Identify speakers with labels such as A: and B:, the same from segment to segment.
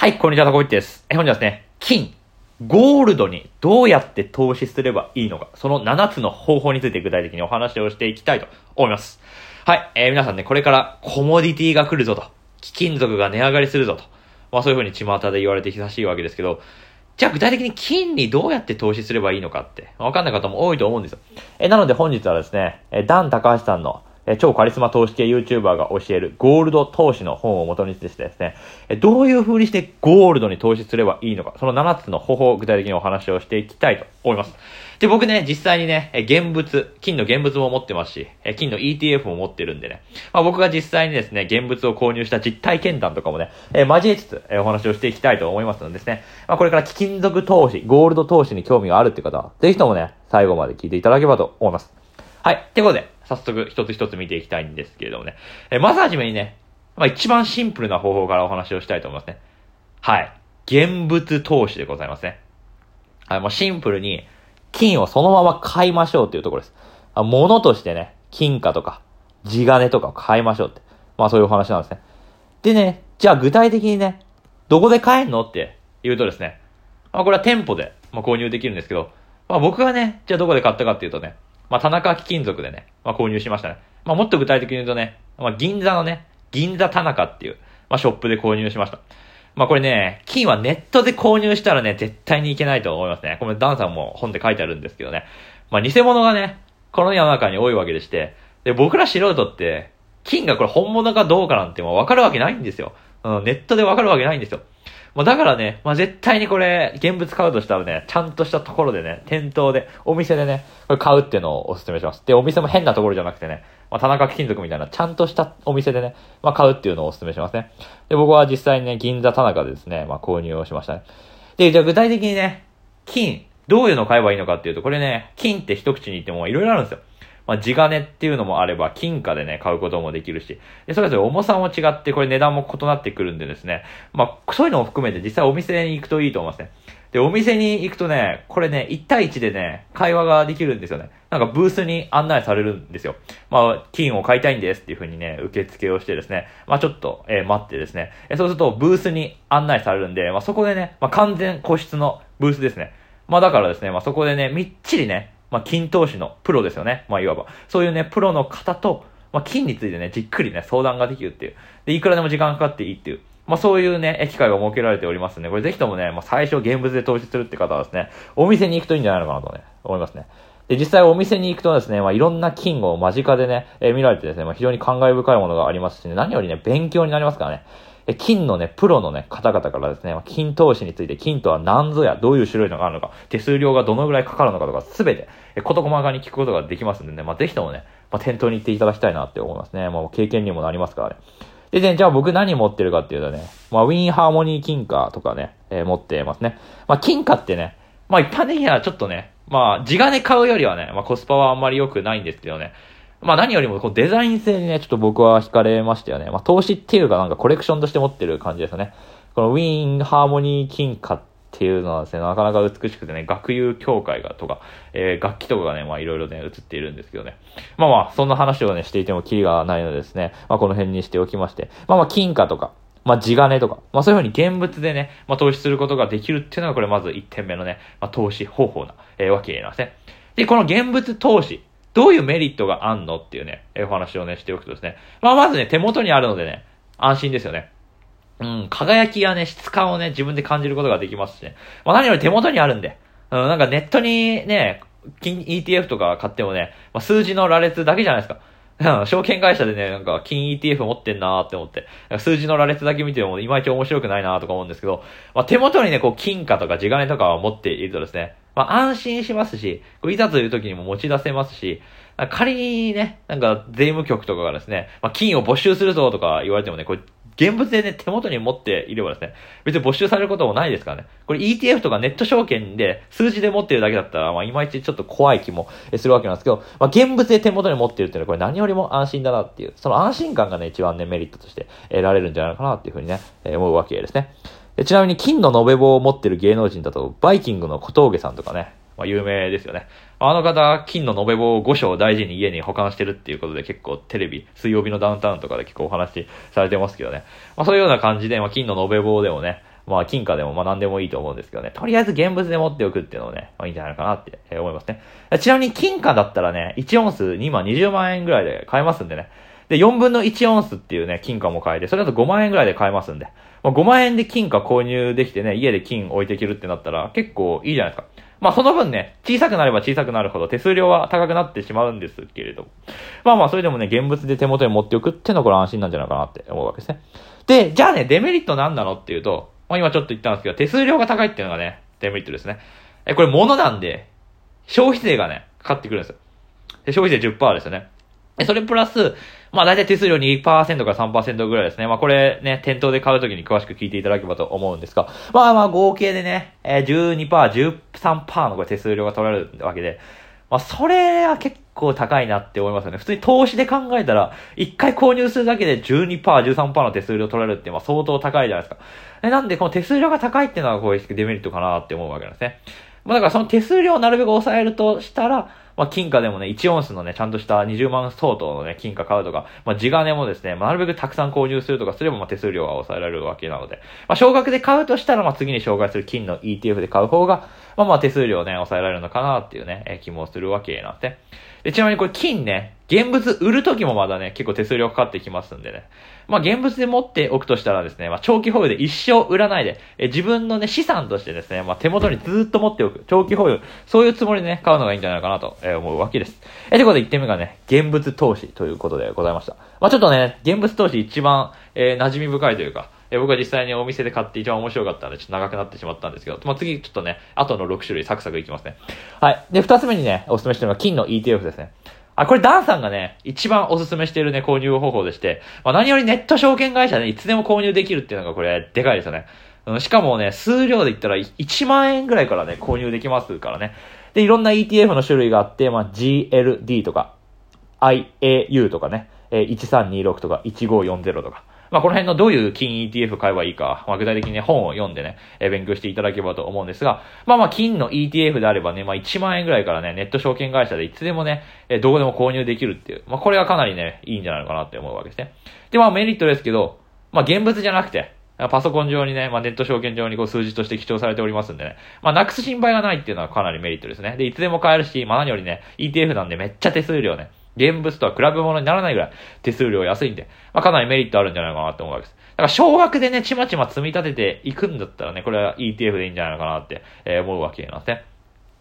A: はい、こんにちは、タコミッチです。え、本日はですね、金、ゴールドにどうやって投資すればいいのか、その7つの方法について具体的にお話をしていきたいと思います。はい、えー皆さんね、これからコモディティが来るぞと、貴金属が値上がりするぞと、まあそういう風に巷で言われて久しいわけですけど、じゃあ具体的に金にどうやって投資すればいいのかって、わかんない方も多いと思うんですよ。え、なので本日はですね、え、ダン高橋さんの、え、超カリスマ投資系 YouTuber が教えるゴールド投資の本を元にしてですね、え、どういう風にしてゴールドに投資すればいいのか、その7つの方法を具体的にお話をしていきたいと思います。で、僕ね、実際にね、現物、金の現物も持ってますし、金の ETF も持ってるんでね、まあ僕が実際にですね、現物を購入した実体験談とかもね、え交えつつ、えお話をしていきたいと思いますのでですね、まあこれから貴金属投資、ゴールド投資に興味があるって方は、ぜひともね、最後まで聞いていただければと思います。はい。ってことで、早速一つ一つ見ていきたいんですけれどもね、えまずはじめにね、まあ一番シンプルな方法からお話をしたいと思いますね。はい。現物投資でございますね。はい、もうシンプルに、金をそのまま買いましょうっていうところです。あ物としてね、金貨とか、地金とかを買いましょうって。まあそういうお話なんですね。でね、じゃあ具体的にね、どこで買えんのって言うとですね、まあこれは店舗で、まあ、購入できるんですけど、まあ僕がね、じゃあどこで買ったかっていうとね、まあ田中貴金属でね、まあ購入しましたね。まあもっと具体的に言うとね、まあ銀座のね、銀座田中っていう、まあショップで購入しました。まあこれね、金はネットで購入したらね、絶対にいけないと思いますね。これダンさんも本で書いてあるんですけどね。まあ偽物がね、この世の中に多いわけでして、で、僕ら素人って、金がこれ本物かどうかなんてもう分かるわけないんですよ。うん、ネットで分かるわけないんですよ。まあだからね、まあ絶対にこれ、現物買うとしたらね、ちゃんとしたところでね、店頭で、お店でね、これ買うっていうのをお勧めします。で、お店も変なところじゃなくてね、まあ田中貴金属みたいな、ちゃんとしたお店でね、まあ買うっていうのをお勧めしますね。で、僕は実際にね、銀座田中でですね、まあ購入をしましたね。で、じゃあ具体的にね、金、どういうのを買えばいいのかっていうと、これね、金って一口に言ってもいろいろあるんですよ。まあ、地金っていうのもあれば、金貨でね、買うこともできるし、で、それぞれ重さも違って、これ値段も異なってくるんでですね、まあ、そういうのも含めて実際お店に行くといいと思いますね。で、お店に行くとね、これね、1対1でね、会話ができるんですよね。なんかブースに案内されるんですよ。まあ、金を買いたいんですっていう風にね、受付をしてですね、まあちょっと、えー待ってですね、えそうするとブースに案内されるんで、まあそこでね、まあ完全個室のブースですね。まあだからですね、まあそこでね、みっちりね、まあ金投資のプロですよね。まあいわば。そういうね、プロの方と、まあ金についてね、じっくりね、相談ができるっていう。で、いくらでも時間かかっていいっていう。まあそういうね、機会が設けられておりますんで、これぜひともね、まあ最初現物で投資するって方はですね、お店に行くといいんじゃないのかなとね、思いますね。で、実際お店に行くとですね、まあいろんな金を間近でね、えー見られてですね、まあ非常に感慨深いものがありますしね、何よりね、勉強になりますからね。え金のね、プロのね、方々からですね、金投資について、金とは何ぞや、どういう種類のがあるのか、手数料がどのぐらいかかるのかとか、すべて、事細かに聞くことができますんでね、まあぜひともね、まあ店頭に行っていただきたいなって思いますね。もう経験にもなりますからね。でね、じゃあ僕何持ってるかっていうとね、まあウィンハーモニー金貨とかね、えー持ってますね。まあ金貨ってね、まあ一般的にはちょっとね、まあ地金買うよりはね、まあコスパはあんまり良くないんですけどね。まあ何よりもこのデザイン性にね、ちょっと僕は惹かれましたよね。まあ投資っていうかなんかコレクションとして持ってる感じですね。このウィーンハーモニー金貨っていうのはですね、なかなか美しくてね、学友協会がとか、えー楽器とかがね、まあいろいろね、映っているんですけどね。まあまあ、そんな話をね、していてもキリがないのでですね、まあこの辺にしておきまして、まあまあ金貨とか、まあ地金とか、まあそういうふうに現物でね、まあ投資することができるっていうのがこれまず1点目のね、まあ投資方法な、えーわけなんですね。で、この現物投資、どういうメリットがあんのっていうね、えお話をね、しておくとですね、まあまずね、手元にあるのでね、安心ですよね。うん、輝きやね、質感をね、自分で感じることができますしね。まあ何より手元にあるんで、うん、なんかネットにね、金 ETF とか買ってもね、まあ、数字の羅列だけじゃないですか。うん証券会社でね、なんか、金 ETF 持ってんなーって思って、数字の羅列だけ見てもいまいち面白くないなーとか思うんですけど、まあ、手元にね、こう、金貨とか地金とかを持っているとですね、まあ、安心しますし、いざという時にも持ち出せますし、仮にね、なんか、税務局とかがですね、まあ、金を没収するぞとか言われてもね、これ、現物でね、手元に持っていればですね、別に没収されることもないですからね。これ ETF とかネット証券で数字で持ってるだけだったら、まあ、いまいちちょっと怖い気もするわけなんですけど、まあ、現物で手元に持ってるっていうのは、これ何よりも安心だなっていう、その安心感がね、一番ね、メリットとして得られるんじゃないかなっていうふうにね、思うわけですね。ちなみに金の延べ棒を持ってる芸能人だと、バイキングの小峠さんとかね、まあ、有名ですよね。あの方、金の延べ棒を5章大事に家に保管してるっていうことで結構テレビ、水曜日のダウンタウンとかで結構お話しされてますけどね。まあそういうような感じで、まあ金の延べ棒でもね、まあ、金貨でもまあ何でもいいと思うんですけどね。とりあえず現物で持っておくっていうのをね、まあいいんじゃないかなって思いますね。ちなみに金貨だったらね、1オンス2万20万円ぐらいで買えますんでね。で、4分の1オンスっていうね、金貨も買えて、それだと5万円ぐらいで買えますんで。まあ、5万円で金貨購入できてね、家で金置いていけるってなったら結構いいじゃないですか。まあその分ね、小さくなれば小さくなるほど手数料は高くなってしまうんですけれども。まあまあそれでもね、現物で手元に持っておくっていうのはこれ安心なんじゃないかなって思うわけですね。で、じゃあね、デメリットなんなのっていうと、まあ今ちょっと言ったんですけど、手数料が高いっていうのがね、デメリットですね。え、これ物なんで、消費税がね、かかってくるんですよ。で消費税10%ですよね。えそれプラス、まあ大体手数料2%から3%ぐらいですね。まあこれね、店頭で買うときに詳しく聞いていただければと思うんですが、まあまあ合計でね、えー、12%、13%のこれ手数料が取られるわけで、まあそれは結構高いなって思いますよね。普通に投資で考えたら、1回購入するだけで12%、13%の手数料取られるって、まあ相当高いじゃないですか。えなんでこの手数料が高いっていうのはこういうデメリットかなって思うわけなんですね。まあだからその手数料をなるべく抑えるとしたら、まあ、金貨でもね、1オンスのね、ちゃんとした20万相当のね、金貨買うとか、まあ、地金もですね、まあ、なるべくたくさん購入するとかすれば、まあ、手数料が抑えられるわけなので、まあ、少額で買うとしたら、まあ、次に紹介する金の ETF で買う方が、まあ、まあ、手数料ね、抑えられるのかなっていうね、え、気もするわけなんで。で、ちなみにこれ金ね、現物売るときもまだね、結構手数料かかってきますんでね。まあ、現物で持っておくとしたらですね、まあ、長期保有で一生売らないで、え自分のね、資産としてですね、まあ、手元にずっと持っておく。長期保有。そういうつもりでね、買うのがいいんじゃないかなとえ思うわけです。え、ということで1点目がね、現物投資ということでございました。まあ、ちょっとね、現物投資一番、えー、馴染み深いというか、え僕は実際にお店で買って一番面白かったので、ちょっと長くなってしまったんですけど、まあ、次ちょっとね、後の6種類サクサクいきますね。はい。で、2つ目にね、お勧めしてるのは金の ETF ですね。あ、これダンさんがね、一番おすすめしているね、購入方法でして、まあ、何よりネット証券会社で、ね、いつでも購入できるっていうのがこれ、でかいですよね。しかもね、数量で言ったら1万円ぐらいからね、購入できますからね。で、いろんな ETF の種類があって、まあ、GLD とか、IAU とかね、1326とか1540とか。まあ、この辺のどういう金 ETF 買えばいいか、まあ、具体的に、ね、本を読んでね、えー、勉強していただければと思うんですが、まあまあ、金の ETF であればね、まあ、1万円ぐらいからね、ネット証券会社でいつでもね、えー、どこでも購入できるっていう、まあ、これはかなりね、いいんじゃないのかなって思うわけですね。で、まあ、メリットですけど、まあ、現物じゃなくて、パソコン上にね、まあ、ネット証券上にこう数字として記帳されておりますんでね。まあ、なくす心配がないっていうのはかなりメリットですね。で、いつでも買えるし、まあ、何よりね、ETF なんでめっちゃ手数料ね、現物とは比べ物にならないぐらい手数料安いんで、まあ、かなりメリットあるんじゃないかなと思うわけです。だから少額でね、ちまちま積み立てていくんだったらね、これは ETF でいいんじゃないかなって、え思うわけなんですね。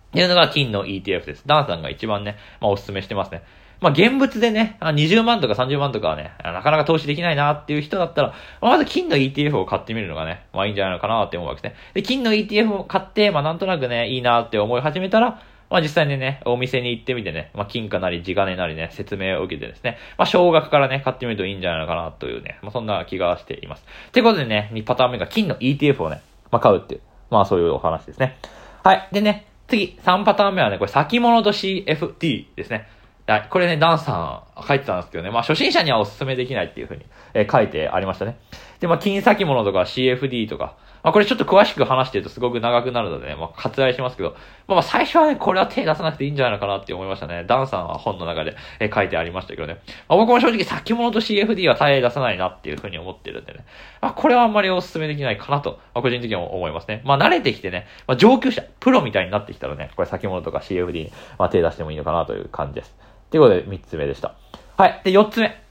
A: っていうのが金の ETF です。ダンさんが一番ね、まあお勧めしてますね。まあ現物でね、20万とか30万とかはね、なかなか投資できないなっていう人だったら、まず金の ETF を買ってみるのがね、まあいいんじゃないのかなって思うわけですね。で、金の ETF を買って、まあなんとなくね、いいなって思い始めたら、まあ実際にね、お店に行ってみてね、まあ金貨なり地金なりね、説明を受けてですね、まあ少額からね、買ってみるといいんじゃないのかなというね、まあそんな気がしています。ということでね、2パターン目が金の ETF をね、まあ買うっていう、まあそういうお話ですね。はい。でね、次、3パターン目はね、これ先物と CFD ですね。はい。これね、ダンさん書いてたんですけどね、まあ初心者にはお勧めできないっていうふうに、えー、書いてありましたね。で、まあ金先物とか CFD とか、まあこれちょっと詳しく話してるとすごく長くなるのでね、まあ割愛しますけど、まあまあ最初はね、これは手出さなくていいんじゃないのかなって思いましたね。ダンさんは本の中で、え書いてありましたけどね。まあ僕も正直先物と CFD は手出さないなっていうふうに思ってるんでね。まあこれはあんまりお勧めできないかなと、まあ個人的には思いますね。まあ慣れてきてね、まあ上級者、プロみたいになってきたらね、これ先物とか CFD に、まあ手出してもいいのかなという感じです。ということで3つ目でした。はい。で、4つ目。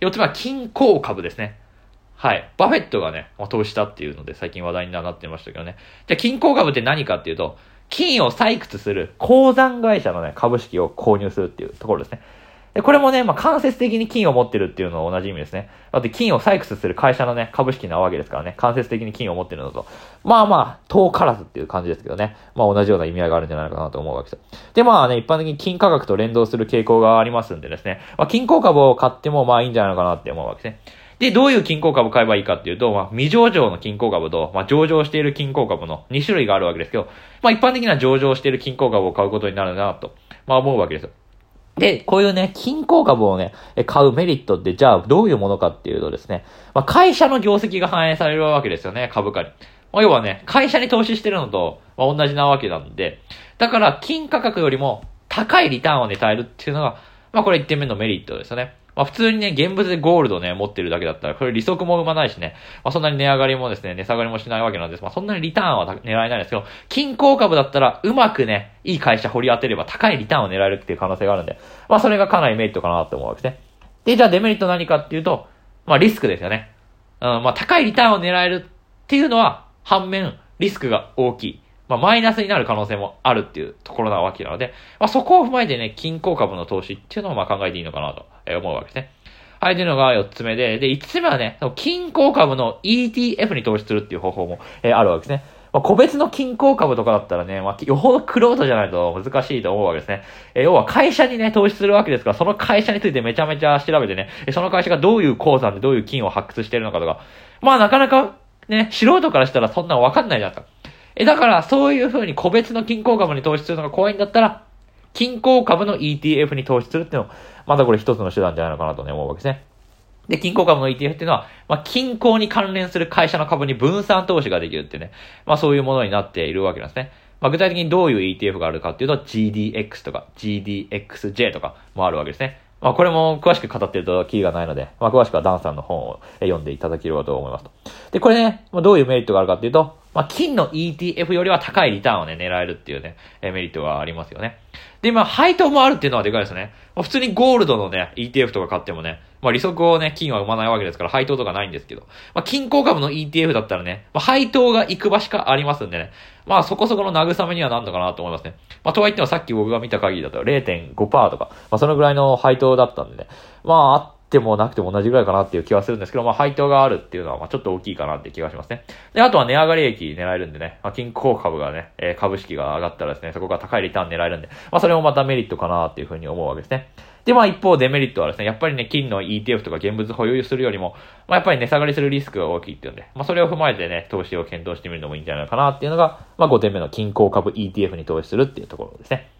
A: 4つ目は金鉱株ですね。はい。バフェットがね、投資したっていうので最近話題になってましたけどね。じゃあ、金鉱株って何かっていうと、金を採掘する鉱山会社のね、株式を購入するっていうところですね。で、これもね、まあ、間接的に金を持ってるっていうのは同じ意味ですね。だって金を採掘する会社のね、株式なわけですからね、間接的に金を持ってるのと、まあまあ、遠からずっていう感じですけどね、まあ同じような意味合いがあるんじゃないかなと思うわけです。で、まあね、一般的に金価格と連動する傾向がありますんでですね、まあ、金鉱株を買ってもまあいいんじゃないのかなって思うわけですね。で、どういう金鉱株買えばいいかっていうと、まあ、未上場の金鉱株と、まあ、上場している金鉱株の2種類があるわけですけど、まあ、一般的な上場している金鉱株を買うことになるなと、まあ、思うわけですよ。で、こういうね、金鉱株をね、買うメリットって、じゃあどういうものかっていうとですね、まあ、会社の業績が反映されるわけですよね、株価に。まあ、要はね、会社に投資してるのと、まあ、同じなわけなんで、だから金価格よりも高いリターンをね、耐えるっていうのが、まあこれ1点目のメリットですよね。まあ普通にね、現物でゴールドね、持ってるだけだったら、これ利息も生まないしね、まあそんなに値上がりもですね、値下がりもしないわけなんです。まあそんなにリターンは狙えないんですけど、均衡株だったら、うまくね、いい会社掘り当てれば高いリターンを狙えるっていう可能性があるんで、まあそれがかなりメリットかなって思うわけですね。で、じゃあデメリット何かっていうと、まあリスクですよね。うん、まあ高いリターンを狙えるっていうのは、反面、リスクが大きい。まあ、マイナスになる可能性もあるっていうところなわけなので、まあ、そこを踏まえてね、均衡株の投資っていうのをまあ考えていいのかなとえ思うわけですね。はい、というのが4つ目で、で、5つ目はね、均衡株の ETF に投資するっていう方法も、えー、あるわけですね。まあ、個別の均衡株とかだったらね、まあ、よほどクロートじゃないと難しいと思うわけですね。えー、要は会社にね、投資するわけですから、その会社についてめちゃめちゃ調べてね、その会社がどういう鉱山でどういう金を発掘してるのかとか、まあなかなかね、素人からしたらそんなのわかんないじゃないですか。え、だから、そういう風に個別の均衡株に投資するのが怖いんだったら、均衡株の ETF に投資するっていうのも、またこれ一つの手段じゃないのかなとね、思うわけですね。で、均衡株の ETF っていうのは、まあ、均衡に関連する会社の株に分散投資ができるっていうね、まあそういうものになっているわけなんですね。まあ具体的にどういう ETF があるかっていうと、GDX とか GDXJ とかもあるわけですね。まあこれも詳しく語ってるとキーがないので、まあ詳しくはダンさんの本を読んでいただければと思いますと。で、これね、まあ、どういうメリットがあるかっていうと、まあ、金の ETF よりは高いリターンをね、狙えるっていうね、メリットがありますよね。で、まあ、配当もあるっていうのはでかいですね。ま、普通にゴールドのね、ETF とか買ってもね、まあ、利息をね、金は生まないわけですから、配当とかないんですけど、まあ、金庫株の ETF だったらね、まあ、配当が行く場しかありますんでね、まあ、そこそこの慰めにはなんのかなと思いますね。まあ、とはいってもさっき僕が見た限りだと0.5%とか、まあ、そのぐらいの配当だったんでね、まあ、てもなくても同じぐらいかなっていう気はするんですけど、まあ、配当があるっていうのは、まあ、ちょっと大きいかなって気がしますね。で、あとは値上がり益狙えるんでね、まあ、金鉱株がね、えー、株式が上がったらですね、そこが高いリターン狙えるんで、まあ、それもまたメリットかなっていうふうに思うわけですね。で、まあ一方デメリットはですね、やっぱりね、金の ETF とか現物保有するよりも、まあやっぱり値下がりするリスクが大きいっていうんで、まあそれを踏まえてね、投資を検討してみるのもいいんじゃないかなっていうのが、まあ5点目の金鉱株 ETF に投資するっていうところですね。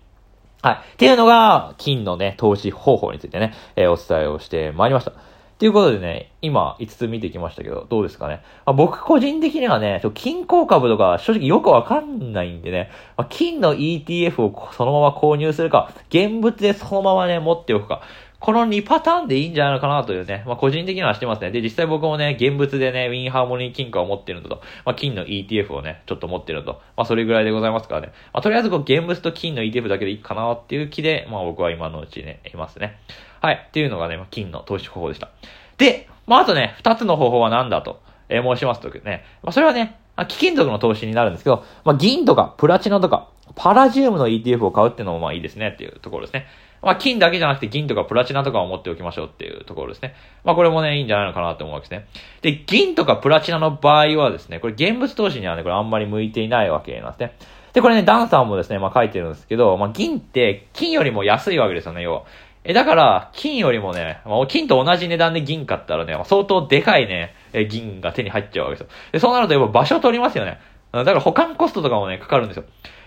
A: はい。っていうのが、金のね、投資方法についてね、えー、お伝えをしてまいりました。ということでね、今5つ見てきましたけど、どうですかね。まあ、僕個人的にはね、金鉱株とか正直よくわかんないんでね、まあ、金の ETF をそのまま購入するか、現物でそのままね、持っておくか。この2パターンでいいんじゃないのかなというね、まあ個人的にはしてますね。で、実際僕もね、現物でね、ウィンハーモニー金貨を持ってるのと、まあ金の ETF をね、ちょっと持ってるのと、まあそれぐらいでございますからね。まあとりあえずこう現物と金の ETF だけでいいかなっていう気で、まあ僕は今のうちね、いますね。はい。っていうのがねま、金の投資方法でした。で、まあ、あとね、二つの方法は何だと、えー、申しますとね、まあ、それはね、あ貴金属の投資になるんですけど、まあ、銀とかプラチナとか、パラジウムの ETF を買うっていうのもまあいいですねっていうところですね。まあ、金だけじゃなくて銀とかプラチナとかを持っておきましょうっていうところですね。まあ、これもね、いいんじゃないのかなと思うわけですね。で、銀とかプラチナの場合はですね、これ現物投資にはね、これあんまり向いていないわけなんですね。で、これね、ダンさんもですね、まあ書いてるんですけど、まあ銀って金よりも安いわけですよね、要は。え、だから、金よりもね、まあ、金と同じ値段で銀買ったらね、相当でかいね、え、銀が手に入っちゃうわけですよ。で、そうなるとやっぱ場所取りますよね。だから保管コストとかもね、かかるんですよ。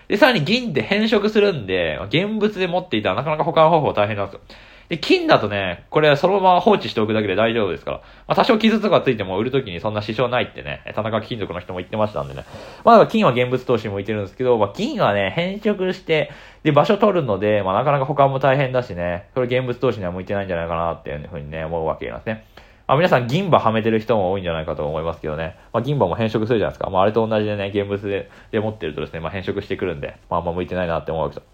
A: で、さらに銀って変色するんで、現物で持っていたらなかなか保管方法大変なんですよ。で、金だとね、これそのまま放置しておくだけで大丈夫ですから。まあ、多少傷とかついても売るときにそんな支障ないってね、田中金属の人も言ってましたんでね。まあ、金は現物投資に向いてるんですけど、まあ、金はね、変色して、で、場所取るので、まあ、なかなか保管も大変だしね、これ現物投資には向いてないんじゃないかなっていうふうにね、思うわけなんですね。まあ、皆さん銀歯はめてる人も多いんじゃないかと思いますけどね。まあ、銀歯も変色するじゃないですか。まあ、あれと同じでね、現物でで持ってるとですね、まあ、変色してくるんで、まあ、あんま向いてないなって思うわけです。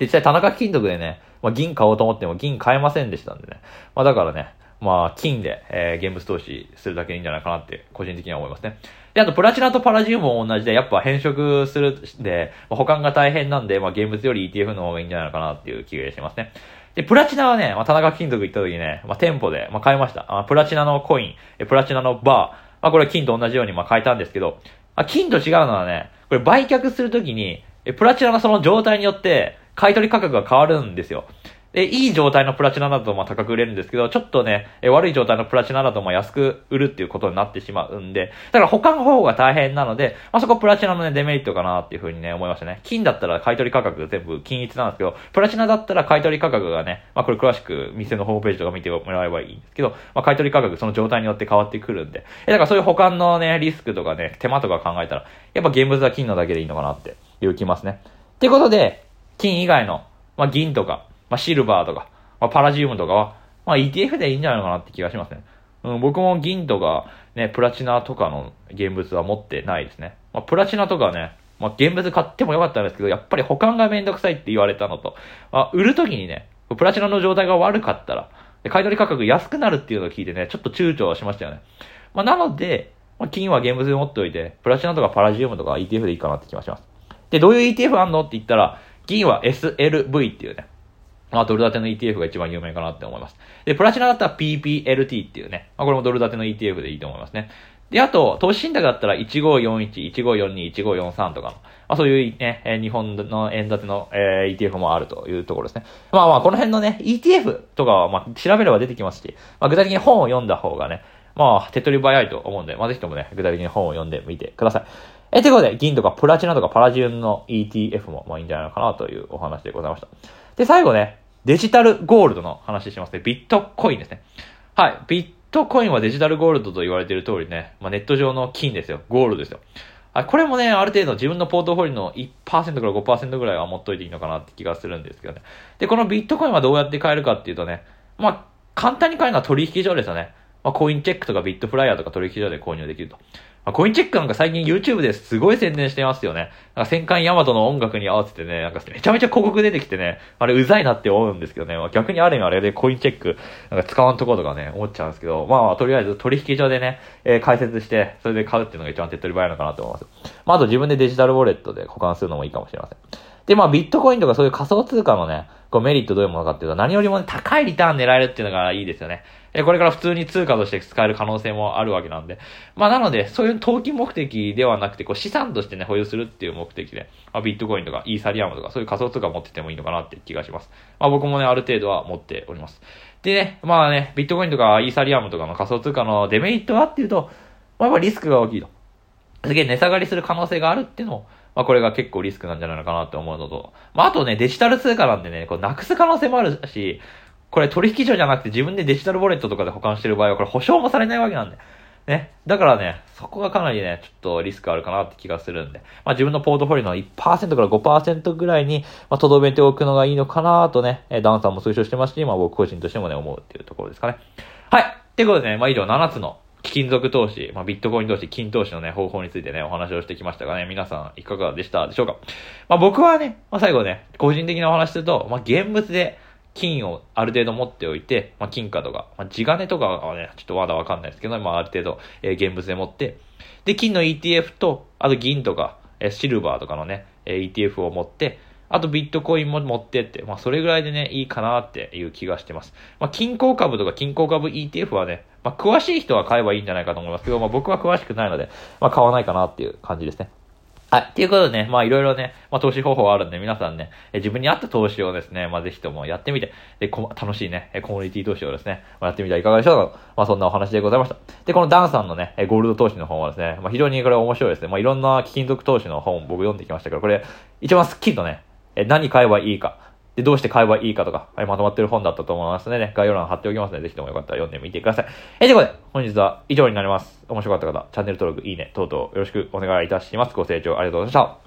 A: 実際田中金属でね、まあ、銀買おうと思っても銀買えませんでしたんでね。まあだからね、まあ金で、えー、現物投資するだけいいんじゃないかなって個人的には思いますね。で、あとプラチナとパラジウムも同じで、やっぱ変色するんで、まあ、保管が大変なんで、まあ現物より ETF の方がいいんじゃないかなっていう気がしますね。で、プラチナはね、まあ、田中金属行った時にね、まあ、店舗で、まあ、買いました。あプラチナのコイン、プラチナのバー、まあ、これ金と同じように、ま、買えたんですけど、あ、金と違うのはね、これ売却するときに、プラチナのその状態によって、買取価格が変わるんですよ。で、いい状態のプラチナだとまあ高く売れるんですけど、ちょっとね、え悪い状態のプラチナだとまあ安く売るっていうことになってしまうんで、だから保管方法が大変なので、まあそこプラチナのね、デメリットかなっていうふうにね、思いましたね。金だったら買取価格全部均一なんですけど、プラチナだったら買取価格がね、まあこれ詳しく店のホームページとか見てもらえばいいんですけど、まあ買取価格その状態によって変わってくるんで、え、だからそういう保管のね、リスクとかね、手間とか考えたら、やっぱ現物は金のだけでいいのかなっていう気ますね。っていうことで、金以外のまあ、銀とか、まあ、シルバーとか、まあ、パラジウムとかは、まあ ETF でいいんじゃないかなって気がしますね。うん、僕も銀とか、ね、プラチナとかの現物は持ってないですね。まあ、プラチナとかね、まあ、現物買ってもよかったんですけど、やっぱり保管がめんどくさいって言われたのと、まあ、売るときにね、プラチナの状態が悪かったら、買い取り価格安くなるっていうのを聞いてね、ちょっと躊躇しましたよね。まあ、なので、まあ、金は現物で持っておいて、プラチナとかパラジウムとか ETF でいいかなって気がします。で、どういう ETF あんのって言ったら、銀は SLV っていうね、まあ、ドル建ての ETF が一番有名かなって思います。で、プラチナだったら PPLT っていうね、まあ、これもドル建ての ETF でいいと思いますね。で、あと、投資信託だったら1541、1542、1543とか、まあそういうね、日本の円建ての、えー、ETF もあるというところですね。まあまあ、この辺のね、ETF とかは、まあ、調べれば出てきますし、まあ具体的に本を読んだ方がね、まあ、手っ取り早いと思うんで、まあぜひともね、具体的に本を読んでみてください。え、ということで、銀とかプラチナとかパラジウムの ETF も、まあいいんじゃないのかなというお話でございました。で、最後ね、デジタルゴールドの話しますね。ビットコインですね。はい。ビットコインはデジタルゴールドと言われている通りね、まあ、ネット上の金ですよ。ゴールドですよ。はい。これもね、ある程度自分のポートフォリオの1%から5%ぐらいは持っといていいのかなって気がするんですけどね。で、このビットコインはどうやって買えるかっていうとね、まあ、簡単に買えるのは取引所ですよね。まあ、コインチェックとかビットフライヤーとか取引所で購入できると。まあ、コインチェックなんか最近 YouTube ですごい宣伝してますよね。なんか戦艦ヤマトの音楽に合わせてね、なんかめちゃめちゃ広告出てきてね、あれうざいなって思うんですけどね、まあ、逆にある意味あれでコインチェックなんか使わんところとかね、思っちゃうんですけど、まあとりあえず取引所でね、えー、解説して、それで買うっていうのが一番手っ取り早いのかなと思います。まああと自分でデジタルウォレットで保管するのもいいかもしれません。で、まあビットコインとかそういう仮想通貨のね、こうメリットどういうものかっていうと、何よりも、ね、高いリターン狙えるっていうのがいいですよね。え、これから普通に通貨として使える可能性もあるわけなんで。まあなので、そういう投機目的ではなくて、こう資産としてね、保有するっていう目的で、まあ、ビットコインとかイーサリアムとか、そういう仮想通貨持っててもいいのかなって気がします。まあ僕もね、ある程度は持っております。でね、まあね、ビットコインとかイーサリアムとかの仮想通貨のデメリットはっていうと、まあやっぱリスクが大きいと。すげえ値下がりする可能性があるっていうのも、まあこれが結構リスクなんじゃないのかなって思うのと、まああとね、デジタル通貨なんでね、こうなくす可能性もあるし、これ取引所じゃなくて自分でデジタルウォレットとかで保管してる場合はこれ保証もされないわけなんで。ね。だからね、そこがかなりね、ちょっとリスクあるかなって気がするんで。まあ自分のポートフォリオの1%から5%ぐらいに、まあ、とどめておくのがいいのかなとねえ、ダンさんも推奨してますし、まあ僕個人としてもね、思うっていうところですかね。はい。っていうことでね、まあ以上7つの貴金属投資、まあ、ビットコイン投資、金投資のね、方法についてね、お話をしてきましたがね、皆さんいかがでしたでしょうかまあ僕はね、まあ最後ね、個人的なお話すると、まあ現物で、金をある程度持っておいて、まあ、金貨とか、まあ、地金とかはね、ちょっとまだわかんないですけど、まあ、ある程度、えー、現物で持って、で、金の ETF と、あと銀とか、えー、シルバーとかのね、えー、ETF を持って、あとビットコインも持ってって、まあそれぐらいでね、いいかなっていう気がしてます。まあ金鉱株とか金鉱株 ETF はね、まあ詳しい人は買えばいいんじゃないかと思いますけど、まあ僕は詳しくないので、まあ買わないかなっていう感じですね。はい。ということでね、まあいろいろね、まあ投資方法あるんで、皆さんね、え自分に合った投資をですね、まあぜひともやってみて、で、こ楽しいね、コミュニティ投資をですね、まあ、やってみてはいかがでしょうかまあそんなお話でございました。で、このダンさんのね、ゴールド投資の本はですね、まあ非常にこれ面白いですね。まあいろんな貴金属投資の本僕読んできましたけど、これ一番スッキリとね、え何買えばいいか、で、どうして買えばいいかとか、はい、まとまってる本だったと思いますのでね、概要欄貼っておきますので、ぜひともよかったら読んでみてください。えということで、本日は以上になります。面白かった方、チャンネル登録、いいね、等々よろしくお願いいたします。ご清聴ありがとうございました。